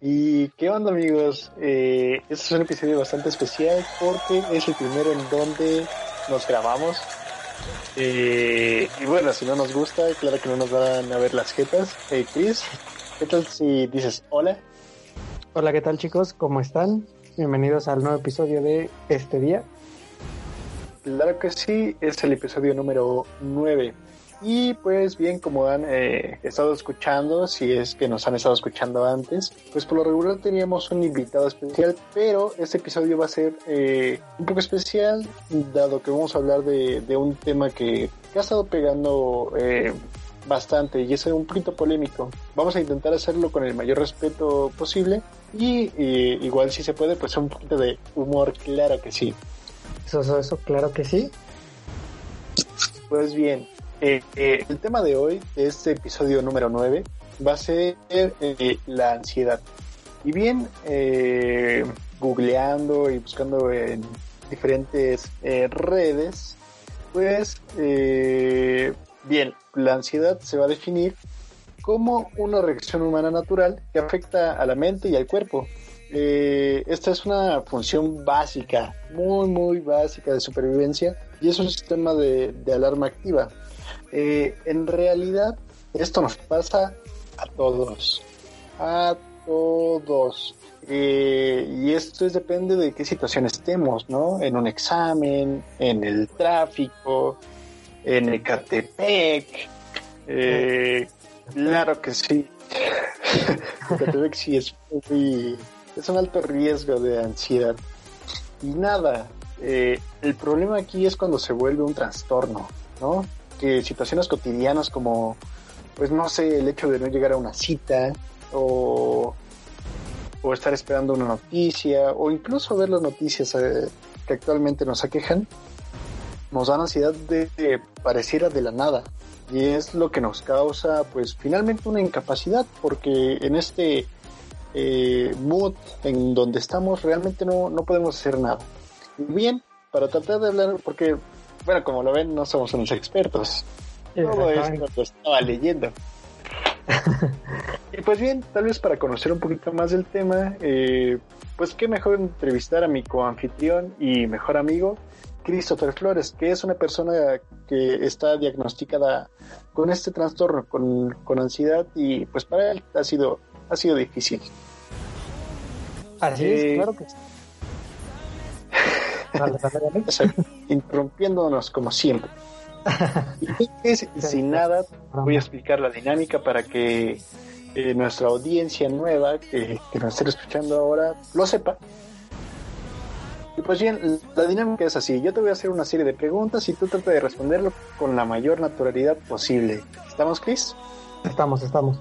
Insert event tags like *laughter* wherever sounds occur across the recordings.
Y qué onda amigos, eh, este es un episodio bastante especial porque es el primero en donde nos grabamos. Eh, y bueno, si no nos gusta, claro que no nos van a ver las jetas. Eh, Chris, ¿qué tal si dices hola? Hola, ¿qué tal chicos? ¿Cómo están? Bienvenidos al nuevo episodio de este día. Claro que sí, es el episodio número 9. Y pues bien, como han eh, estado escuchando, si es que nos han estado escuchando antes, pues por lo regular teníamos un invitado especial, pero este episodio va a ser eh, un poco especial, dado que vamos a hablar de, de un tema que, que, ha estado pegando eh, bastante y es un poquito polémico. Vamos a intentar hacerlo con el mayor respeto posible y, igual si se puede, pues un poquito de humor, claro que sí. Eso, eso, eso, claro que sí. Pues bien, eh, eh, el tema de hoy, este episodio número 9, va a ser eh, la ansiedad. Y bien, eh, googleando y buscando en diferentes redes, pues, bien, la ansiedad se va a definir como una reacción humana natural que afecta a la mente y al cuerpo. esta es una función básica, muy, muy básica de supervivencia y es un sistema de alarma activa. Eh, en realidad, esto nos pasa a todos. A todos. Eh, y esto es, depende de qué situación estemos, ¿no? En un examen, en el tráfico, en Ecatepec. Eh, claro que sí. *laughs* Ecatepec sí es muy, es un alto riesgo de ansiedad. Y nada, eh, el problema aquí es cuando se vuelve un trastorno, ¿no? Que situaciones cotidianas como, pues no sé, el hecho de no llegar a una cita o, o estar esperando una noticia o incluso ver las noticias eh, que actualmente nos aquejan, nos dan ansiedad de, de pareciera de la nada y es lo que nos causa pues finalmente una incapacidad porque en este eh, mood en donde estamos realmente no, no podemos hacer nada. Bien, para tratar de hablar, porque bueno, como lo ven, no somos unos expertos. Todo esto lo estaba leyendo. *laughs* y pues bien, tal vez para conocer un poquito más del tema, eh, pues qué mejor entrevistar a mi coanfitrión y mejor amigo, Christopher Flores, que es una persona que está diagnosticada con este trastorno, con, con ansiedad, y pues para él ha sido, ha sido difícil. Así es, eh, claro que sí. Interrumpiéndonos como siempre. *laughs* Y sin nada, voy a explicar la dinámica para que eh, nuestra audiencia nueva que, que, nos esté escuchando ahora lo sepa. Y pues bien, la dinámica es así. Yo te voy a hacer una serie de preguntas y tú trata de responderlo con la mayor naturalidad posible. ¿Estamos, Chris? Estamos, estamos.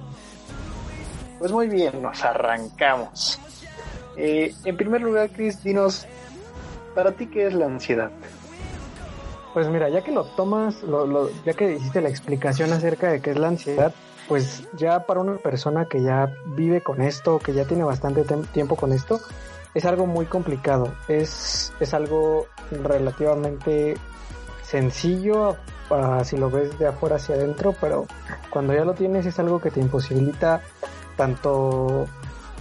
Pues muy bien, nos arrancamos. Eh, en primer lugar, Chris, dinos ¿Para ti qué es la ansiedad? Pues mira, ya que lo tomas, lo, lo, ya que hiciste la explicación acerca de qué es la ansiedad, pues ya para una persona que ya vive con esto, que ya tiene bastante tiempo con esto, es algo muy complicado. Es, es algo relativamente sencillo si lo ves de afuera hacia adentro, pero cuando ya lo tienes es algo que te imposibilita tanto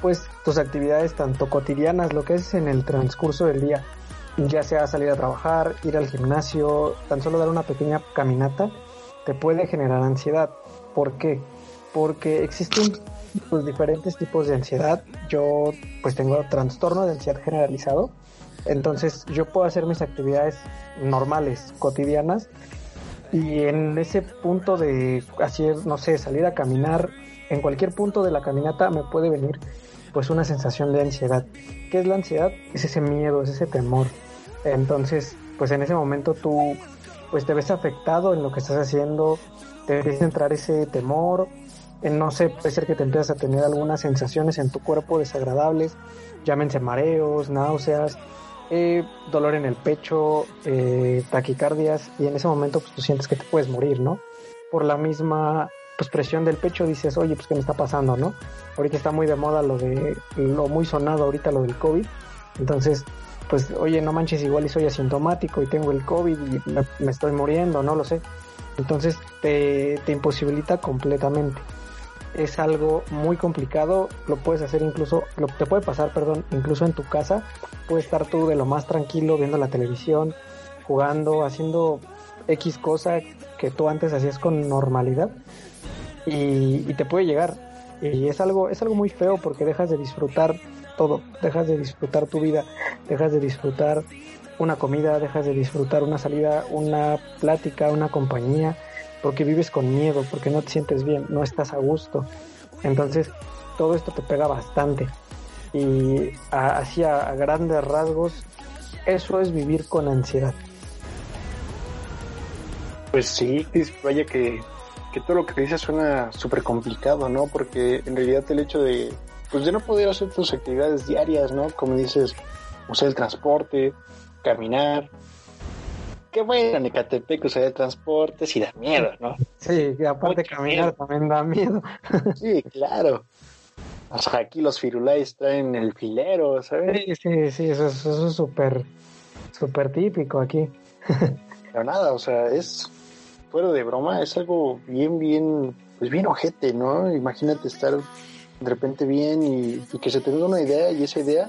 pues tus actividades tanto cotidianas, lo que es en el transcurso del día ya sea salir a trabajar, ir al gimnasio, tan solo dar una pequeña caminata, te puede generar ansiedad. ¿Por qué? Porque existen pues, diferentes tipos de ansiedad. Yo pues tengo trastorno de ansiedad generalizado. Entonces yo puedo hacer mis actividades normales, cotidianas, y en ese punto de hacer, no sé, salir a caminar, en cualquier punto de la caminata me puede venir pues una sensación de ansiedad. ¿Qué es la ansiedad? Es ese miedo, es ese temor. Entonces, pues en ese momento tú pues te ves afectado en lo que estás haciendo, te empieza a entrar ese temor eh, no sé, puede ser que te empiezas a tener algunas sensaciones en tu cuerpo desagradables, llámense mareos, náuseas, eh, dolor en el pecho, eh, taquicardias, y en ese momento pues tú sientes que te puedes morir, ¿no? Por la misma pues presión del pecho dices, oye, pues qué me está pasando, ¿no? Ahorita está muy de moda lo de, lo muy sonado ahorita lo del COVID, entonces, pues, oye, no manches, igual y soy asintomático y tengo el COVID y me, estoy muriendo, no lo sé. Entonces, te, te imposibilita completamente es algo muy complicado, lo puedes hacer incluso, lo te puede pasar, perdón, incluso en tu casa, puedes estar tú de lo más tranquilo viendo la televisión, jugando, haciendo X cosa que tú antes hacías con normalidad y, te puede llegar y es algo es algo muy feo porque dejas de disfrutar todo, dejas de disfrutar tu vida, dejas de disfrutar una comida, dejas de disfrutar una salida, una plática, una compañía, porque vives con miedo, porque no te sientes bien, no estás a gusto. Entonces, todo esto te pega bastante. Y así a, grandes rasgos, eso es vivir con ansiedad. Pues sí, vaya que, que todo lo que dices suena súper complicado, ¿no? Porque en realidad el hecho de, pues de no poder hacer tus actividades diarias, ¿no? Como dices, usar el transporte, caminar, qué bueno, en Ecatepec usar el transporte sí da miedo, ¿no? Sí, y aparte caminar también da miedo. *laughs* sí, claro. O sea, aquí los firulais traen el filero, ¿sabes? Sí, sí, sí, eso, eso es súper, súper típico aquí. *laughs* Pero nada, o sea, es, fuera de broma, es algo bien, bien, pues bien ojete, ¿no? Imagínate estar de repente bien y, y que se te dé una idea y esa idea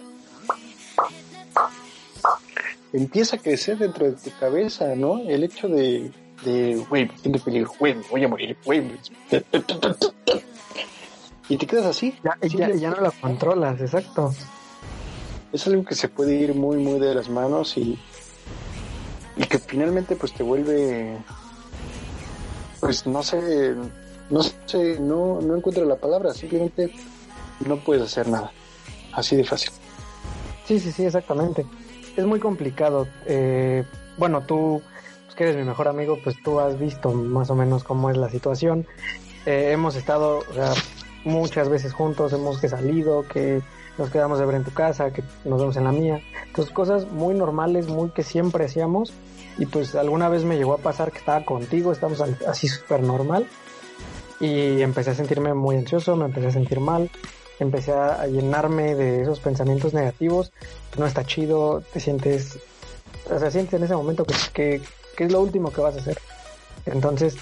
empieza a crecer dentro de tu cabeza, ¿no? El hecho de, de güey, tiene peligro, güey, voy a morir, güey. Y te quedas así. Ya, ya, ya, no lo controlas, exacto. Es algo que se puede ir muy, muy de las manos y, y que finalmente pues te vuelve, pues no sé, no sé, no, no encuentro la palabra, simplemente no puedes hacer nada. Así de fácil. Sí, sí, sí, exactamente es muy complicado. Eh, bueno, tú, pues, que eres mi mejor amigo, pues tú has visto más o menos cómo es la situación. Eh, hemos estado muchas veces juntos, hemos que salido, que nos quedamos de ver en tu casa, que nos vemos en la mía. Entonces, cosas muy normales, muy que siempre hacíamos. Y pues alguna vez me llegó a pasar que estaba contigo, estamos así súper normal. Y empecé a sentirme muy ansioso, me empecé a sentir mal empecé a, llenarme de esos pensamientos negativos, no está chido, te sientes, o sea, sientes en ese momento que, que, es lo último que vas a hacer. Entonces,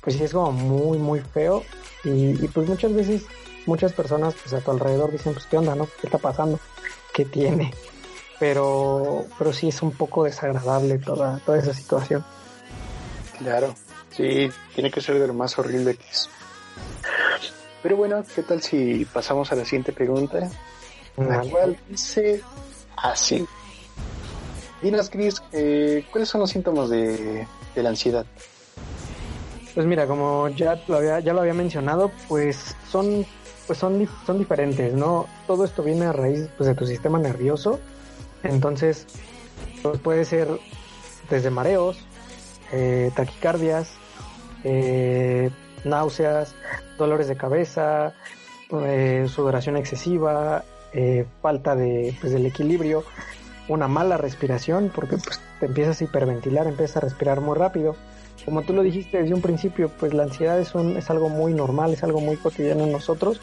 pues sí es como muy, muy feo y, pues muchas veces, muchas personas pues a tu alrededor dicen, pues qué onda, ¿no? ¿Qué está pasando? ¿Qué tiene? Pero, pero sí es un poco desagradable toda, toda esa situación. Claro, sí, tiene que ser de lo más horrible que es. Pero bueno, ¿qué tal si pasamos a la siguiente pregunta? La cual dice así. Dinos, Chris, eh, ¿cuáles son los síntomas de, la ansiedad? Pues mira, como ya lo había, ya lo había mencionado, pues son, pues son, son diferentes, ¿no? Todo esto viene a raíz pues, de tu sistema nervioso. Entonces, pues puede ser desde mareos, eh, taquicardias, eh, náuseas, dolores de cabeza, eh, sudoración excesiva, eh, falta de, pues, del equilibrio, una mala respiración, porque pues, te empiezas a hiperventilar, empiezas a respirar muy rápido. Como tú lo dijiste desde un principio, pues la ansiedad es, un, es algo muy normal, es algo muy cotidiano en nosotros.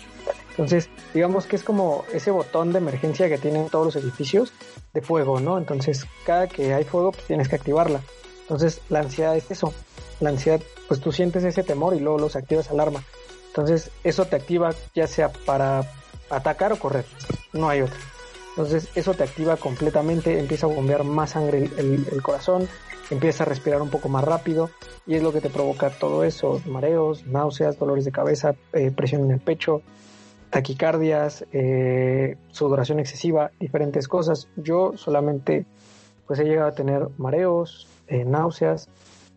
Entonces, digamos que es como ese botón de emergencia que tienen todos los edificios de fuego, ¿no? Entonces, cada que hay fuego, pues tienes que activarla. Entonces, la ansiedad es eso. La ansiedad, pues tú sientes ese temor y luego los activas alarma. Entonces, eso te activa ya sea para atacar o correr. No hay otro. Entonces, eso te activa completamente, empieza a bombear más sangre el, corazón, empieza a respirar un poco más rápido y es lo que te provoca todo eso, mareos, náuseas, dolores de cabeza, eh, presión en el pecho, taquicardias, eh, sudoración excesiva, diferentes cosas. Yo solamente pues he llegado a tener mareos, eh, náuseas,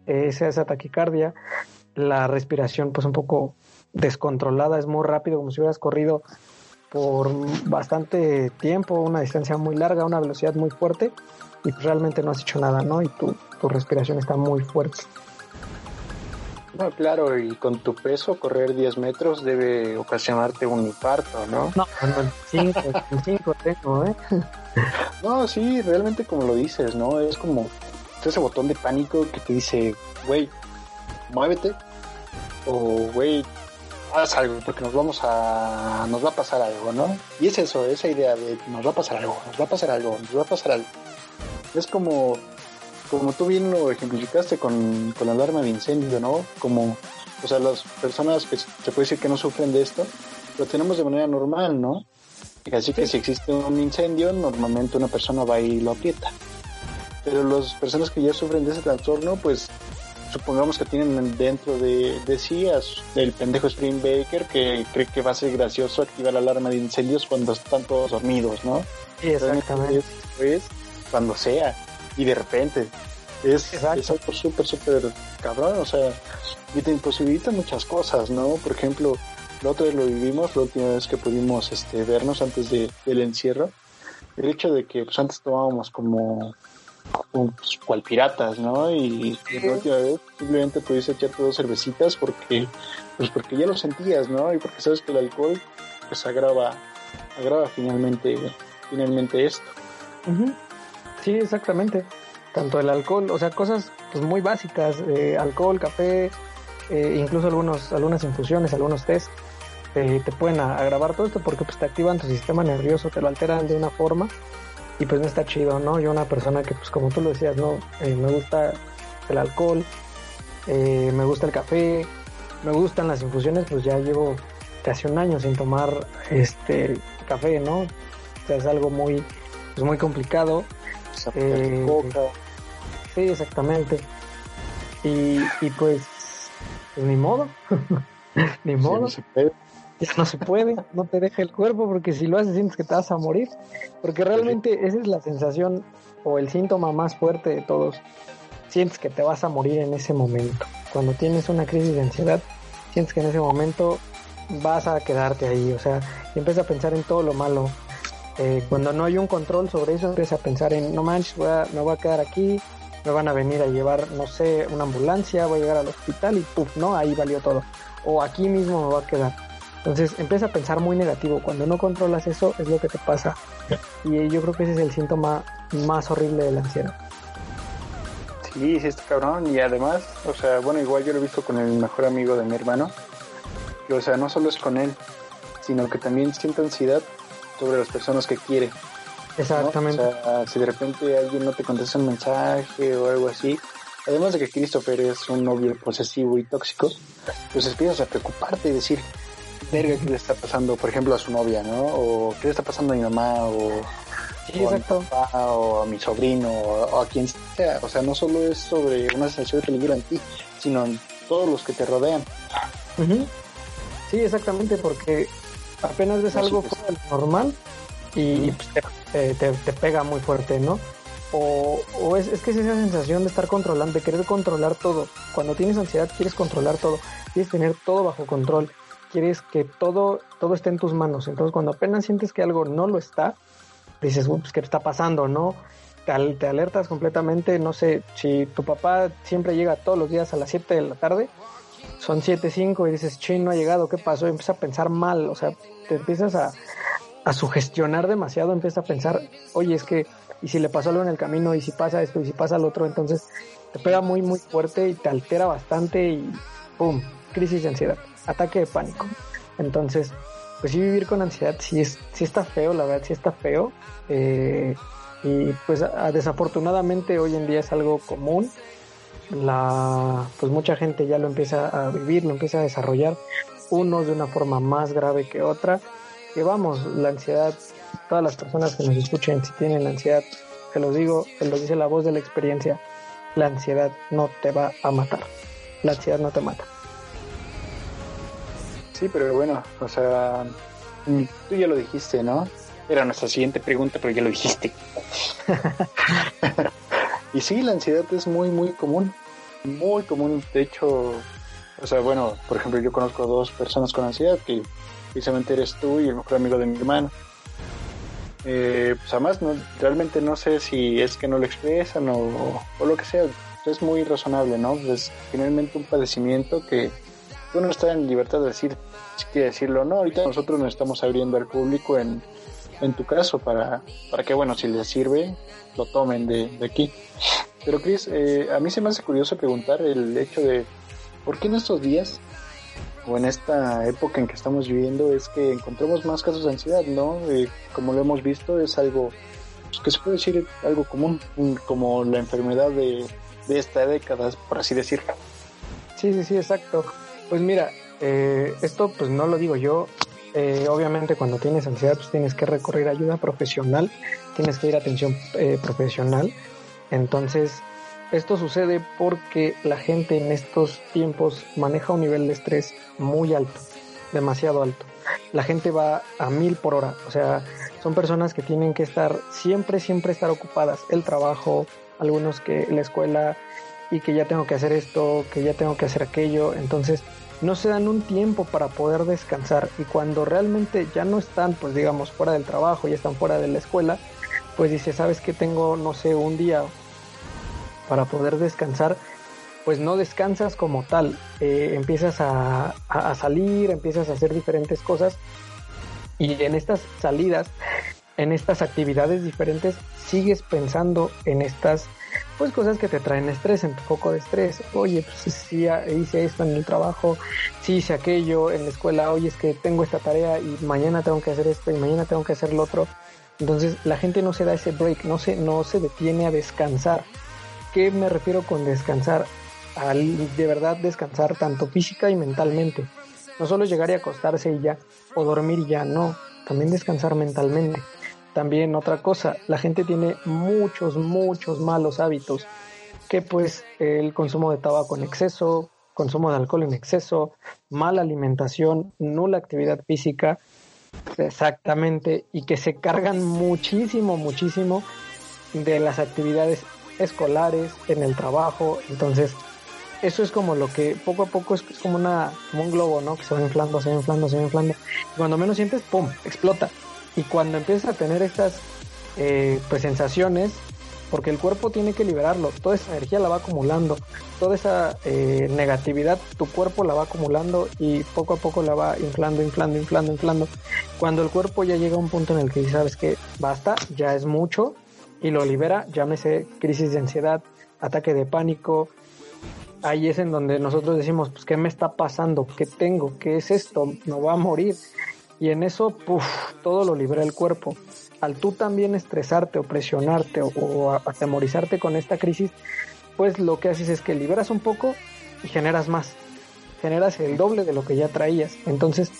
esa, esa taquicardia, la respiración pues un poco descontrolada, es muy rápido, como si hubieras corrido por bastante tiempo, una distancia muy larga, una velocidad muy fuerte y pues realmente no has hecho nada, ¿no? Y tu, tu respiración está muy fuerte. No, claro, y con tu peso correr 10 metros debe ocasionarte un infarto, ¿no? No, no, 5, 5 tengo, ¿eh? *laughs* No, sí, realmente como lo dices, ¿no? Es como ese botón de pánico que te dice, güey, muévete, o güey, haz algo, porque nos vamos a, nos va a pasar algo, ¿no? Y es eso, esa idea de nos va a pasar algo, nos va a pasar algo, nos va a pasar algo. Es como como tú bien lo ejemplificaste con, con la alarma de incendio, ¿no? Como, o sea, las personas que se puede decir que no sufren de esto, lo tenemos de manera normal, ¿no? Así que si existe un incendio, normalmente una persona va y lo aprieta. Pero las personas que ya sufren de ese trastorno, pues supongamos que tienen dentro de, de sí el pendejo Spring Baker que cree que va a ser gracioso activar la alarma de incendios cuando están todos dormidos, ¿no? Sí, exactamente. Pues, cuando sea y de repente es, es algo súper, súper cabrón, o sea, y te imposibilita muchas cosas, ¿no? Por ejemplo, la otra vez lo vivimos, la última vez que pudimos este, vernos antes de, del encierro, el hecho de que pues antes tomábamos como pues, cual piratas, ¿no? Y, la última vez simplemente pudiste echarte dos cervecitas porque, pues porque ya lo sentías, ¿no? Y porque sabes que el alcohol pues agrava, agrava finalmente, finalmente esto. Sí, exactamente. Tanto el alcohol, o sea, cosas pues muy básicas, eh, alcohol, café, eh, incluso algunos, algunas infusiones, algunos test, te pueden agravar todo esto porque pues te activan tu sistema nervioso, te lo alteran de una forma y pues no está chido, ¿no? Yo una persona que pues como tú lo decías, ¿no? Eh, me gusta el alcohol, me gusta el café, me gustan las infusiones, pues ya llevo casi un año sin tomar este café, ¿no? O sea, es algo muy, pues muy complicado eh, sí, exactamente. Y, y pues, pues ni modo, *laughs* ni modo. Ya no se puede, no te deja el cuerpo porque si lo haces sientes que te vas a morir. Porque realmente esa es la sensación o el síntoma más fuerte de todos. Sientes que te vas a morir en ese momento. Cuando tienes una crisis de ansiedad, sientes que en ese momento vas a quedarte ahí. O sea, empiezas a pensar en todo lo malo, eh, cuando no hay un control sobre eso, empieza a pensar en, no manches, voy a, me voy a quedar aquí, me van a venir a llevar, no sé, una ambulancia, voy a llegar al hospital y puf, ¿no? Ahí valió todo. O aquí mismo me va a quedar. Entonces empieza a pensar muy negativo. Cuando no controlas eso, es lo que te pasa. Y yo creo que ese es el síntoma más horrible de la ansiedad. Sí, sí, está cabrón. Y además, o sea, bueno, igual yo lo he visto con el mejor amigo de mi hermano. Que, o sea, no solo es con él, sino que también siente ansiedad sobre las personas que quiere. Exactamente. O sea, si de repente alguien no te contesta un mensaje o algo así, además de que Christopher es un novio posesivo y tóxico, pues empiezas a preocuparte y decir, verga, ¿qué le está pasando, por ejemplo, a su novia, ¿no? O qué le está pasando a mi mamá, o, a mi papá, o a mi sobrino, o, a quien sea. O sea, no solo es sobre una sensación de peligro en ti, sino en todos los que te rodean. Sí, exactamente, porque apenas ves algo fuera normal y, pues, te, pega muy fuerte, ¿no? O, o es, es, que es esa sensación de estar controlando, de querer controlar todo. Cuando tienes ansiedad quieres controlar todo, quieres tener todo bajo control, quieres que todo, todo esté en tus manos. Entonces cuando apenas sientes que algo no lo está, dices, pues, ¿qué está pasando, no? Te, te alertas completamente, no sé, si tu papá siempre llega todos los días a las 7 de la tarde, son 7.5 y dices, ching, no ha llegado, ¿qué pasó? Y empiezas a pensar mal, o sea, te empiezas a, a sugestionar demasiado, empiezas a pensar, oye, es que, y si le pasó algo en el camino, y si pasa esto, y si pasa lo otro, entonces te pega muy, muy fuerte y te altera bastante y ¡pum! Crisis de ansiedad, ataque de pánico. Entonces, pues sí, vivir con ansiedad sí, es, sí está feo, la verdad, sí está feo. Eh, y pues desafortunadamente hoy en día es algo común la pues mucha gente ya lo empieza a vivir, lo empieza a desarrollar, unos de una forma más grave que otra. Que vamos, la ansiedad, todas las personas que nos escuchen, si tienen ansiedad, te lo digo, te lo dice la voz de la experiencia, la ansiedad no te va a matar. La ansiedad no te mata. Sí, pero bueno, o sea, tú ya lo dijiste, ¿no? Era nuestra siguiente pregunta, pero ya lo dijiste. *laughs* y sí, la ansiedad es muy, muy común muy común. De hecho, o sea, bueno, por ejemplo, yo conozco a dos personas con ansiedad, que precisamente eres tú y el mejor amigo de mi hermano. Eh, pues además, no, realmente no sé si es que no lo expresan o, o, lo que sea. es muy razonable, ¿no? Es finalmente un padecimiento que uno está en libertad de decir, si quiere decirlo o no. Ahorita nosotros nos estamos abriendo al público en, en tu caso para, para que, bueno, si les sirve, lo tomen de, de aquí. Pero Chris, eh, a mí se me hace curioso preguntar el hecho de por qué en estos días o en esta época en que estamos viviendo es que encontramos más casos de ansiedad, ¿no? Eh, como lo hemos visto, es algo pues, que se puede decir algo común, como la enfermedad de, de esta década, por así decirlo. Sí, sí, sí, exacto. Pues mira, eh, esto pues no lo digo yo. Eh, obviamente cuando tienes ansiedad pues tienes que recurrir a ayuda profesional, tienes que ir a atención eh, profesional. Entonces, esto sucede porque la gente en estos tiempos maneja un nivel de estrés muy alto, demasiado alto. La gente va a mil por hora, o sea, son personas que tienen que estar siempre, siempre estar ocupadas. El trabajo, algunos que la escuela y que ya tengo que hacer esto, que ya tengo que hacer aquello. Entonces, no se dan un tiempo para poder descansar. Y cuando realmente ya no están, pues digamos, fuera del trabajo, ya están fuera de la escuela, pues dice, sabes que tengo, no sé, un día para poder descansar, pues no descansas como tal, eh, empiezas a, a, salir, empiezas a hacer diferentes cosas. Y en estas salidas, en estas actividades diferentes, sigues pensando en estas pues cosas que te traen estrés, en tu foco de estrés. Oye, pues sí, hice esto en el trabajo, sí hice aquello en la escuela, oye, es que tengo esta tarea y mañana tengo que hacer esto y mañana tengo que hacer lo otro. Entonces la gente no se da ese break, no se, no se detiene a descansar. ¿Qué me refiero con descansar? Al de verdad descansar tanto física y mentalmente. No solo llegar y acostarse y ya, o dormir y ya, no, también descansar mentalmente. También otra cosa, la gente tiene muchos, muchos malos hábitos, que pues el consumo de tabaco en exceso, consumo de alcohol en exceso, mala alimentación, nula actividad física, exactamente, y que se cargan muchísimo, muchísimo de las actividades escolares, en el trabajo, entonces eso es como lo que poco a poco es, como una como un globo, ¿no? Que se va inflando, se va inflando, se va inflando. Y cuando menos sientes, ¡pum! explota. Y cuando empiezas a tener estas eh, pues sensaciones, porque el cuerpo tiene que liberarlo, toda esa energía la va acumulando, toda esa eh, negatividad tu cuerpo la va acumulando y poco a poco la va inflando, inflando, inflando, inflando. Cuando el cuerpo ya llega a un punto en el que sabes que basta, ya es mucho y lo libera, llámese crisis de ansiedad, ataque de pánico, ahí es en donde nosotros decimos, pues, ¿qué me está pasando? ¿Qué tengo? ¿Qué es esto? ¿No va a morir? Y en eso, puff, todo lo libera el cuerpo. Al tú también estresarte o presionarte o, atemorizarte con esta crisis, pues lo que haces es que liberas un poco y generas más. Generas el doble de lo que ya traías. Entonces,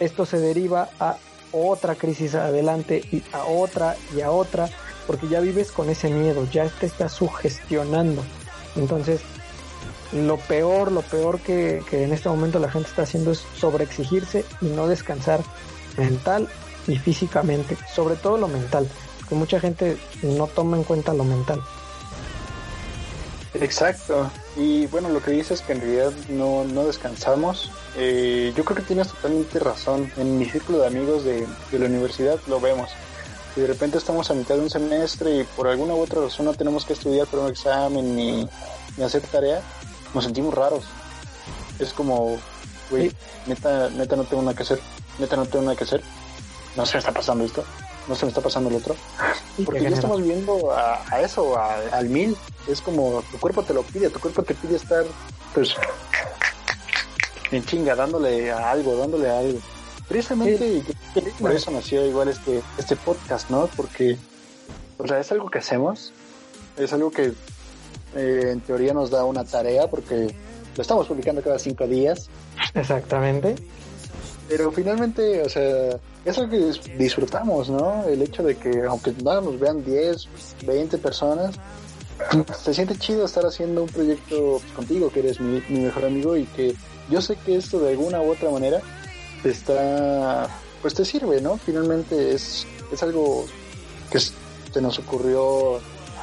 esto se deriva a otra crisis adelante y a otra y a otra, porque ya vives con ese miedo, ya te estás sugestionando. Entonces, lo peor, lo peor que, que, en este momento la gente está haciendo es sobreexigirse y no descansar mental y físicamente, sobre todo lo mental, que mucha gente no toma en cuenta lo mental. Exacto, y bueno, lo que dices es que en realidad no, no descansamos. Eh, yo creo que tienes totalmente razón. En mi círculo de amigos de, de la universidad lo vemos. Si de repente estamos a mitad de un semestre y por alguna u otra razón no tenemos que estudiar para un examen ni, ni hacer tarea, nos sentimos raros. Es como, güey, neta, neta no tengo nada que hacer, neta no tengo nada que hacer. No se me está pasando esto, no se me está pasando el otro. Porque ya estamos viendo a, a eso, a, al mil. Es como tu cuerpo te lo pide, tu cuerpo te pide estar, pues, en chinga, dándole a algo, dándole a algo. Precisamente sí. por eso nació igual este, este podcast, ¿no? Porque, o sea, es algo que hacemos, es algo que eh, en teoría nos da una tarea porque lo estamos publicando cada cinco días. Exactamente. Pero finalmente, o sea, es algo que disfrutamos, ¿no? El hecho de que aunque nada nos vean 10, 20 personas, *clears throat* se siente chido estar haciendo un proyecto contigo, que eres mi, mi mejor amigo y que yo sé que esto de alguna u otra manera te está, pues te sirve, ¿no? Finalmente es, es algo que se nos ocurrió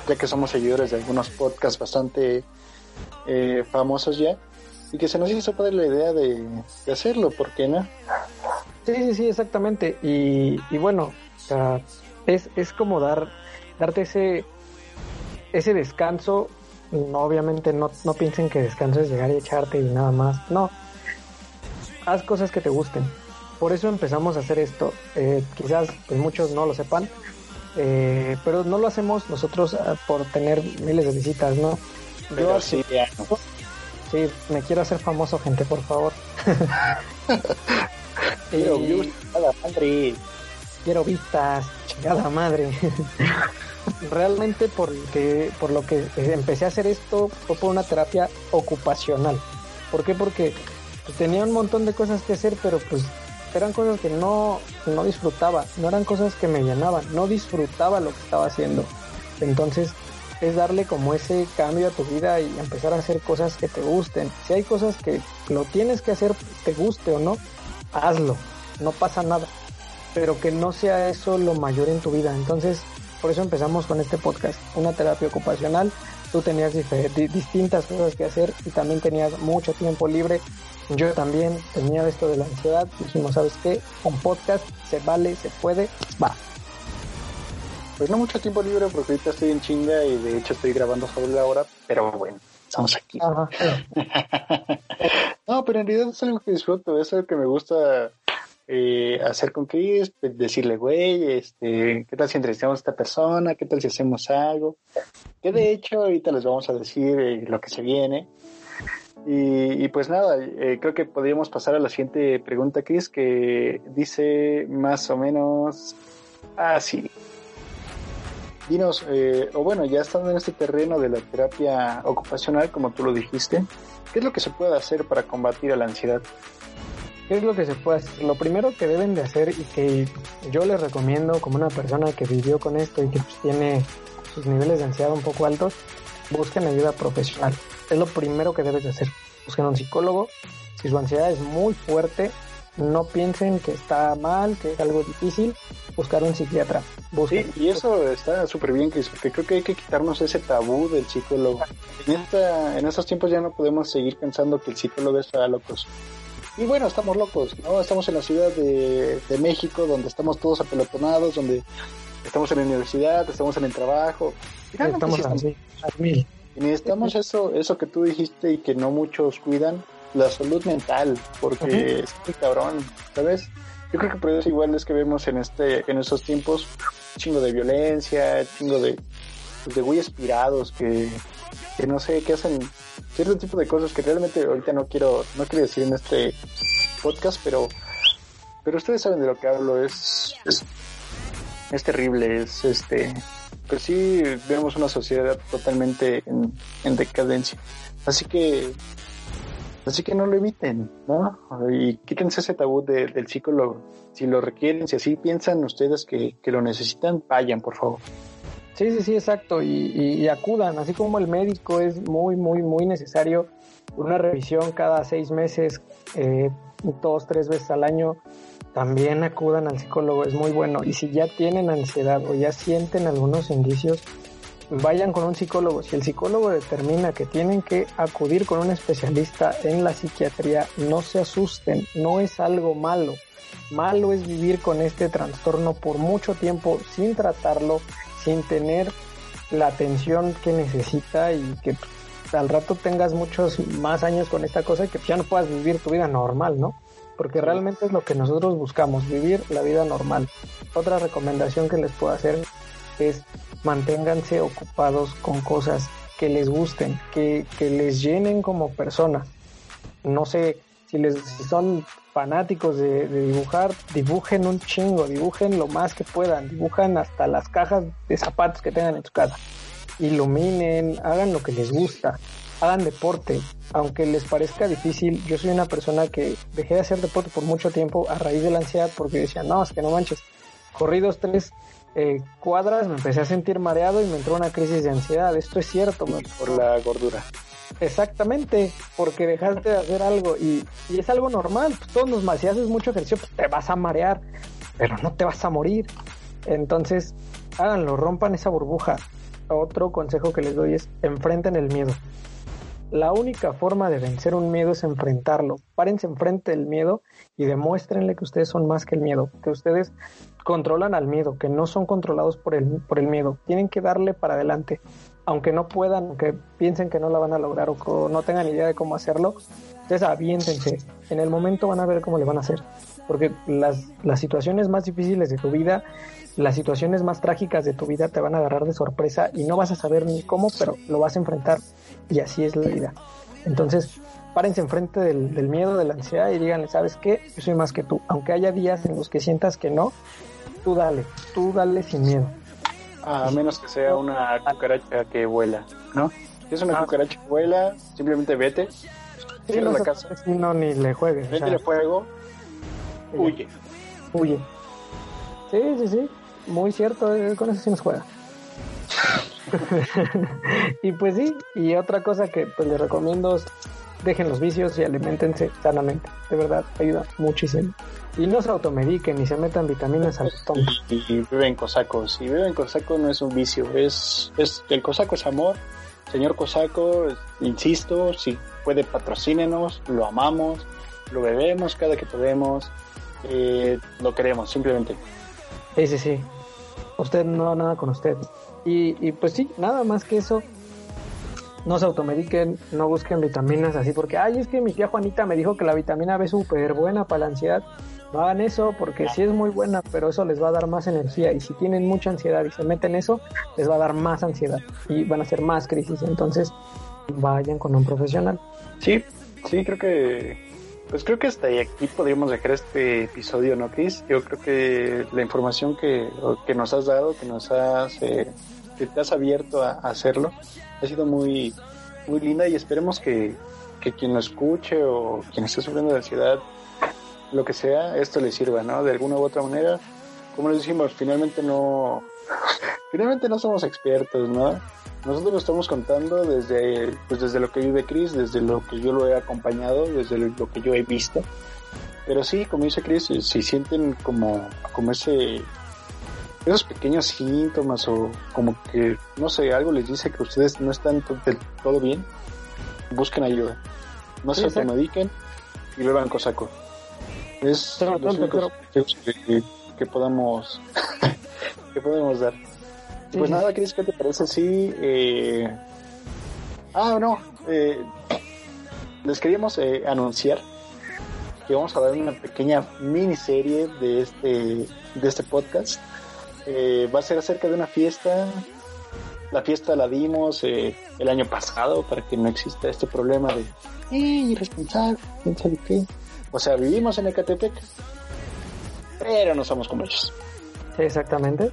ya que somos seguidores de algunos podcasts bastante eh, famosos ya, y que se nos hizo padre la idea de, de, hacerlo, ¿por qué no? Sí, sí, sí, exactamente. Y, y bueno, o sea, es, es como dar, darte ese, ese descanso No, obviamente no, no piensen que descanso es llegar y echarte y nada más. No. Haz cosas que te gusten. Por eso empezamos a hacer esto. Eh, quizás pues muchos no lo sepan, eh, pero no lo hacemos nosotros ah, por tener miles de visitas, ¿no? Yo sí, sí, me quiero hacer famoso, gente, por favor. *laughs* quiero views, madre. Quiero vistas, chingada madre. Realmente porque, por lo que empecé a hacer esto fue por una terapia ocupacional. ¿Por qué? Porque tenía un montón de cosas que hacer, pero pues eran cosas que no, no disfrutaba, no eran cosas que me llenaban, no disfrutaba lo que estaba haciendo. Entonces es darle como ese cambio a tu vida y empezar a hacer cosas que te gusten. Si hay cosas que lo tienes que hacer, te guste o no, hazlo, no pasa nada. Pero que no sea eso lo mayor en tu vida. Entonces, por eso empezamos con este podcast, una terapia ocupacional. Tú tenías distintas cosas que hacer y también tenías mucho tiempo libre yo también tenía esto de la ansiedad. Dijimos, ¿sabes qué? Un podcast se vale, se puede, va. Pues no mucho tiempo libre porque ahorita estoy en chinga y de hecho estoy grabando sobre la hora, pero bueno, estamos aquí. *laughs* no, pero en realidad es algo que disfruto, es algo que me gusta eh, hacer con Chris, pues, decirle, güey, este, ¿qué tal si entrevistamos a esta persona? ¿Qué tal si hacemos algo? Que de hecho ahorita les vamos a decir eh, lo que se viene. Y, pues nada, eh, creo que podríamos pasar a la siguiente pregunta, Chris, que dice más o menos así. Dinos, eh, o bueno, ya estando en este terreno de la terapia ocupacional, como tú lo dijiste, ¿qué es lo que se puede hacer para combatir a la ansiedad? ¿Qué es lo que se puede hacer? Lo primero que deben de hacer y que yo les recomiendo como una persona que vivió con esto y que pues, tiene sus niveles de ansiedad un poco altos, busquen ayuda profesional es lo primero que debes de hacer. Busquen un psicólogo. Si su ansiedad es muy fuerte, no piensen que está mal, que es algo difícil, buscar un psiquiatra. Sí, y eso está súper bien, Chris, porque creo que hay que quitarnos ese tabú del psicólogo. En, esta, en estos tiempos ya no podemos seguir pensando que el psicólogo está locos. Y bueno, estamos locos, ¿no? Estamos en la ciudad de, de México, donde estamos todos apelotonados, donde estamos en la universidad, estamos en el trabajo. Estamos así, mil. Y necesitamos eso, eso que tú dijiste y que no muchos cuidan, la salud mental, porque es muy cabrón, ¿sabes? Yo creo que por eso igual es que vemos en este, en estos tiempos chingo de violencia, chingo de, de güeyes aspirados que, que no sé, que hacen cierto tipo de cosas que realmente ahorita no quiero, no quiero decir en este podcast, pero, pero ustedes saben de lo que hablo, es, es, es terrible, es este, pues sí vemos una sociedad totalmente en, decadencia. Así que, así que no lo eviten, ¿no? Y quítense ese tabú del psicólogo. Si lo requieren, si así piensan ustedes que, lo necesitan, vayan, por favor. Sí, sí, sí, exacto. Y, acudan, así como el médico es muy, muy, muy necesario. Una revisión cada seis meses, eh, dos, tres veces al año también acudan al psicólogo, es muy bueno. Y si ya tienen ansiedad o ya sienten algunos indicios, vayan con un psicólogo. Si el psicólogo determina que tienen que acudir con un especialista en la psiquiatría, no se asusten, no es algo malo. Malo es vivir con este trastorno por mucho tiempo sin tratarlo, sin tener la atención que necesita y que al rato tengas muchos más años con esta cosa y que ya no puedas vivir tu vida normal, ¿no? porque realmente es lo que nosotros buscamos, vivir la vida normal. Otra recomendación que les puedo hacer es manténganse ocupados con cosas que les gusten, que, les llenen como persona. No sé, si, les, son fanáticos de, de, dibujar, dibujen un chingo, dibujen lo más que puedan, dibujan hasta las cajas de zapatos que tengan en su casa, iluminen, hagan lo que les gusta hagan deporte, aunque les parezca difícil. Yo soy una persona que dejé de hacer deporte por mucho tiempo a raíz de la ansiedad porque decía, no, es que no manches. Corrí dos, tres eh, cuadras, me empecé a sentir mareado y me entró una crisis de ansiedad. Esto es cierto. Por la gordura. Exactamente, porque dejaste de hacer algo y, es algo normal. Pues todos nos, si haces mucho ejercicio, pues te vas a marear, pero no te vas a morir. Entonces, háganlo, rompan esa burbuja. Otro consejo que les doy es enfrenten el miedo. La única forma de vencer un miedo es enfrentarlo. Párense enfrente del miedo y demuéstrenle que ustedes son más que el miedo, que ustedes controlan al miedo, que no son controlados por el, por el miedo. Tienen que darle para adelante. Aunque no puedan, aunque piensen que no la van a lograr o, no tengan idea de cómo hacerlo, entonces aviéntense. En el momento van a ver cómo le van a hacer. Porque las, las situaciones más difíciles de tu vida, las situaciones más trágicas de tu vida te van a agarrar de sorpresa y no vas a saber ni cómo, pero lo vas a enfrentar. Y así es la vida. Entonces, párense enfrente del, del miedo, de la ansiedad y díganle, ¿sabes qué? Yo soy más que tú. Aunque haya días en los que sientas que no, tú dale, tú dale sin miedo. A menos que sea una cucaracha que vuela, ¿no? Si es una ah. cucaracha que vuela, simplemente vete, sí, no la casa. No, ni le juegues. Vete o fuego, huye. Huye. Sí, sí, sí, muy cierto, eh, con eso sí nos juega. *laughs* y pues sí, y otra cosa que pues les recomiendo es dejen los vicios y alimentense sanamente. De verdad, ayuda muchísimo. Y no se automediquen ni se metan vitaminas al estómago. Y, y, viven cosacos. Y viven cosaco no es un vicio, es, es el cosaco es amor. Señor cosaco, insisto, si puede patrocínenos, lo amamos, lo bebemos cada que podemos, eh, lo queremos, simplemente. Sí, sí, sí. Usted no nada con usted. Y, y pues sí, nada más que eso, no se automediquen, no busquen vitaminas así porque, ay, es que mi tía Juanita me dijo que la vitamina B es súper buena para la ansiedad. No hagan eso porque sí es muy buena, pero eso les va a dar más energía y si tienen mucha ansiedad y se meten eso, les va a dar más ansiedad y van a ser más crisis. Entonces, vayan con un profesional. Sí, sí, creo que pues creo que hasta aquí podríamos dejar este episodio, ¿no, Chris? Yo creo que la información que, que nos has dado, que nos has, eh, que te has abierto a, hacerlo, ha sido muy, muy linda y esperemos que, que quien lo escuche o quien esté sufriendo de ansiedad lo que sea, esto le sirva, ¿no? De alguna u otra manera. Como les decimos, finalmente no, *laughs* finalmente no somos expertos, ¿no? Nosotros lo estamos contando desde, pues desde lo que vive Chris, desde lo que yo lo he acompañado, desde lo que yo he visto. Pero sí, como dice Chris, si sienten como, como ese, esos pequeños síntomas o como que, no sé, algo les dice que ustedes no están del todo bien, busquen ayuda. No se automediquen y beban cosaco. Es los únicos que, que, podamos *laughs* que podemos dar. Pues nada, Cris, ¿qué te parece si eh... ah no eh, les queríamos eh, anunciar que vamos a dar una pequeña miniserie de este de este podcast. Eh, va a ser acerca de una fiesta. La fiesta la dimos eh, el año pasado para que no exista este problema de eh, irresponsable, quién sabe qué. O sea, vivimos en Ecatepec, pero no somos como ellos. exactamente.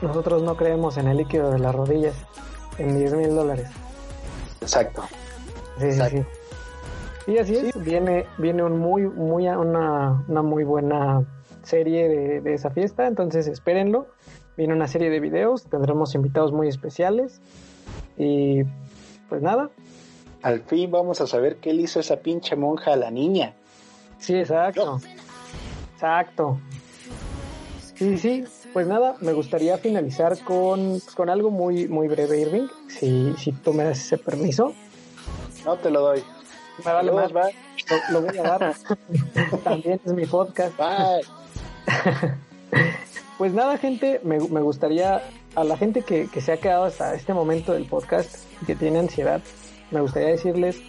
Nosotros no creemos en el líquido de las rodillas, en 10 mil dólares. Exacto. Sí, sí, sí. Y así es, viene, viene un muy, muy, una, una muy buena serie de, de, esa fiesta, entonces espérenlo. Viene una serie de videos, tendremos invitados muy especiales y pues nada. Al fin vamos a saber qué le hizo esa pinche monja a la niña. Sí, exacto. Exacto. Sí, sí, pues nada, me gustaría finalizar con, con algo muy, muy breve, Irving, si, si tú me das ese permiso. No te lo doy. Me vale más, va. Lo, voy a dar. *laughs* También es mi podcast. Bye. *laughs* pues nada, gente, me, me gustaría, a la gente que, que se ha quedado hasta este momento del podcast y que tiene ansiedad, me gustaría decirles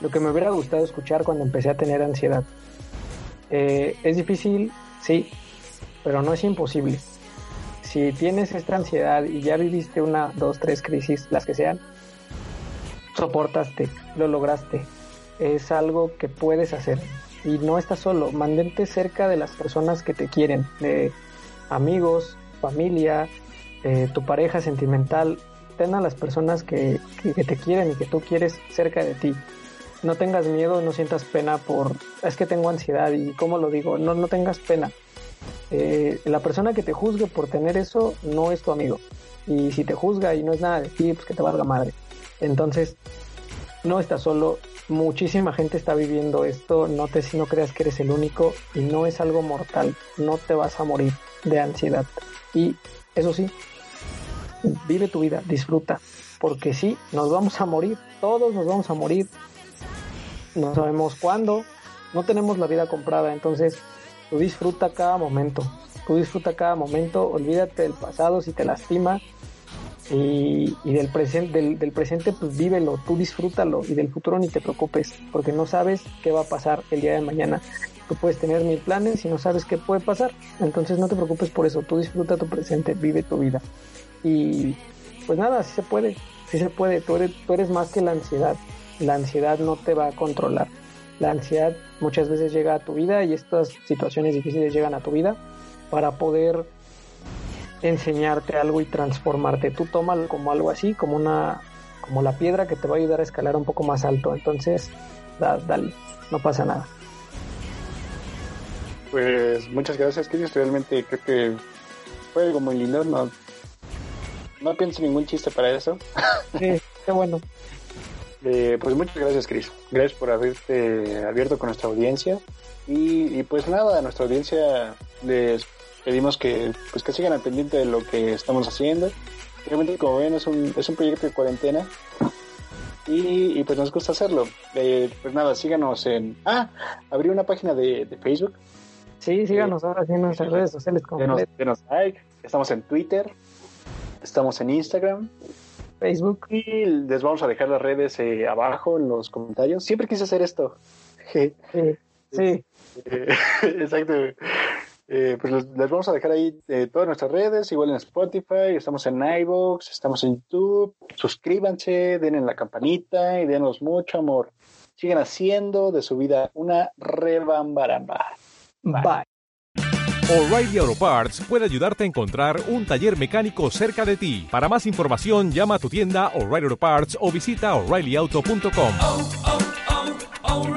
lo que me hubiera gustado escuchar cuando empecé a tener ansiedad. Eh, es difícil, sí, pero no es imposible. Si tienes esta ansiedad y ya viviste una, dos, tres crisis, las que sean, soportaste, lo lograste. Es algo que puedes hacer. Y no estás solo, mantente cerca de las personas que te quieren, de amigos, familia, eh, tu pareja sentimental. Ten a las personas que, que, te quieren y que tú quieres cerca de ti no tengas miedo, no sientas pena por, es que tengo ansiedad y cómo lo digo, no, no tengas pena. Eh, la persona que te juzgue por tener eso no es tu amigo. Y si te juzga y no es nada de ti, pues que te valga madre. Entonces, no estás solo, muchísima gente está viviendo esto, no te no creas que eres el único y no es algo mortal, no te vas a morir de ansiedad. Y eso sí, vive tu vida, disfruta, porque sí, nos vamos a morir, todos nos vamos a morir, no sabemos cuándo, no tenemos la vida comprada, entonces tú disfruta cada momento, Tú disfruta cada momento, olvídate del pasado si te lastima y, del, presente, del, del, presente pues vívelo, tú disfrútalo y del futuro ni te preocupes porque no sabes qué va a pasar el día de mañana. Tú puedes tener mil planes y no sabes qué puede pasar. Entonces no te preocupes por eso, tú disfruta tu presente, vive tu vida. Y pues nada, sí se puede, sí se puede, tú eres, tú eres más que la ansiedad. La ansiedad no te va a controlar. La ansiedad muchas veces llega a tu vida y estas situaciones difíciles llegan a tu vida para poder enseñarte algo y transformarte. Tú tómalo como algo así, como una como la piedra que te va a ayudar a escalar un poco más alto. Entonces, dale, no pasa nada. Pues muchas gracias, Chris. Realmente creo que fue algo muy lindo. No, no pienso ningún chiste para eso. Sí, *laughs* qué bueno. Eh, pues muchas gracias, Chris. Gracias por haberte abierto con nuestra audiencia. Y, y, pues nada, a nuestra audiencia les pedimos que pues que sigan al pendiente de lo que estamos haciendo. Realmente, como ven, es un, es un proyecto de cuarentena. Y, y pues nos gusta hacerlo. Eh, pues nada, síganos en... Ah, abrí una página de, de Facebook Sí, síganos ahora sí en nuestras redes sociales. Denos, denos like. Estamos en Twitter. Estamos en Instagram. Facebook. Y les vamos a dejar las redes eh, abajo en los comentarios. Siempre quise hacer esto. *laughs* Sí. sí. Eh, *laughs* exacto. Eh, pues les vamos a dejar ahí eh, todas nuestras redes, igual en Spotify, estamos en iVoox, estamos en YouTube. Suscríbanse, denle la campanita y denos mucho amor. Sigan haciendo de su vida una rebambaramba. Bye. Bye. O'Reilly Auto Parts puede ayudarte a encontrar un taller mecánico cerca de ti. Para más información, llama a tu tienda O'Reilly Auto Parts o visita oreillyauto.com. Oh, oh, oh,